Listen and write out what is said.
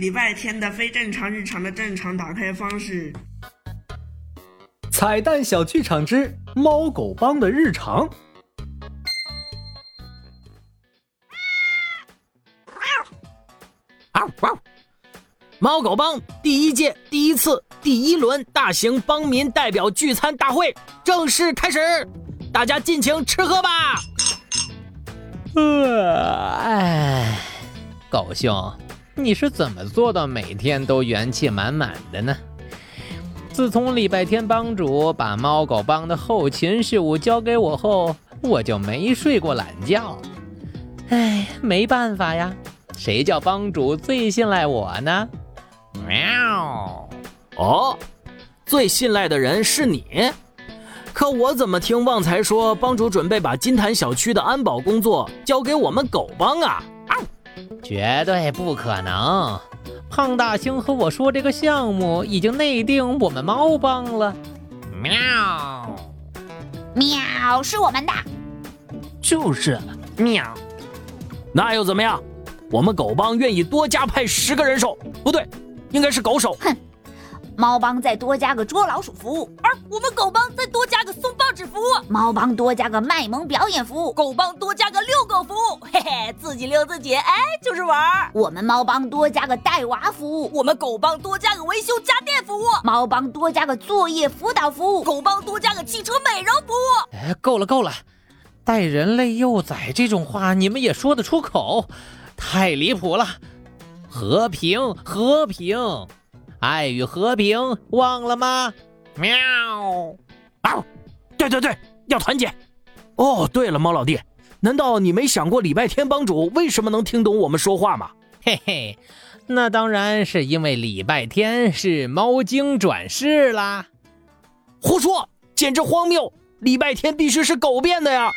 礼拜天的非正常日常的正常打开方式。彩蛋小剧场之猫狗帮的日常。猫狗帮第一届第一次第一轮大型帮民代表聚餐大会正式开始，大家尽情吃喝吧。呃，哎，狗兄，你是怎么做到每天都元气满满的呢？自从礼拜天帮主把猫狗帮的后勤事务交给我后，我就没睡过懒觉。哎，没办法呀，谁叫帮主最信赖我呢？喵！哦，最信赖的人是你，可我怎么听旺财说帮主准备把金坛小区的安保工作交给我们狗帮啊？绝对不可能！胖大星和我说，这个项目已经内定我们猫帮了。喵！喵，是我们的。就是喵。那又怎么样？我们狗帮愿意多加派十个人手，不对。应该是狗手。哼，猫帮再多加个捉老鼠服务，而我们狗帮再多加个送报纸服务。猫帮多加个卖萌表演服务，狗帮多加个遛狗服务。嘿嘿，自己遛自己，哎，就是玩儿。我们猫帮多加个带娃服务，我们狗帮多加个维修家电服务。猫帮多加个作业辅导服务，狗帮多加个汽车美容服务。哎，够了够了，带人类幼崽这种话你们也说得出口，太离谱了。和平，和平，爱与和平，忘了吗？喵！啊，对对对，要团结。哦，对了，猫老弟，难道你没想过礼拜天帮主为什么能听懂我们说话吗？嘿嘿，那当然是因为礼拜天是猫精转世啦。胡说，简直荒谬！礼拜天必须是狗变的呀！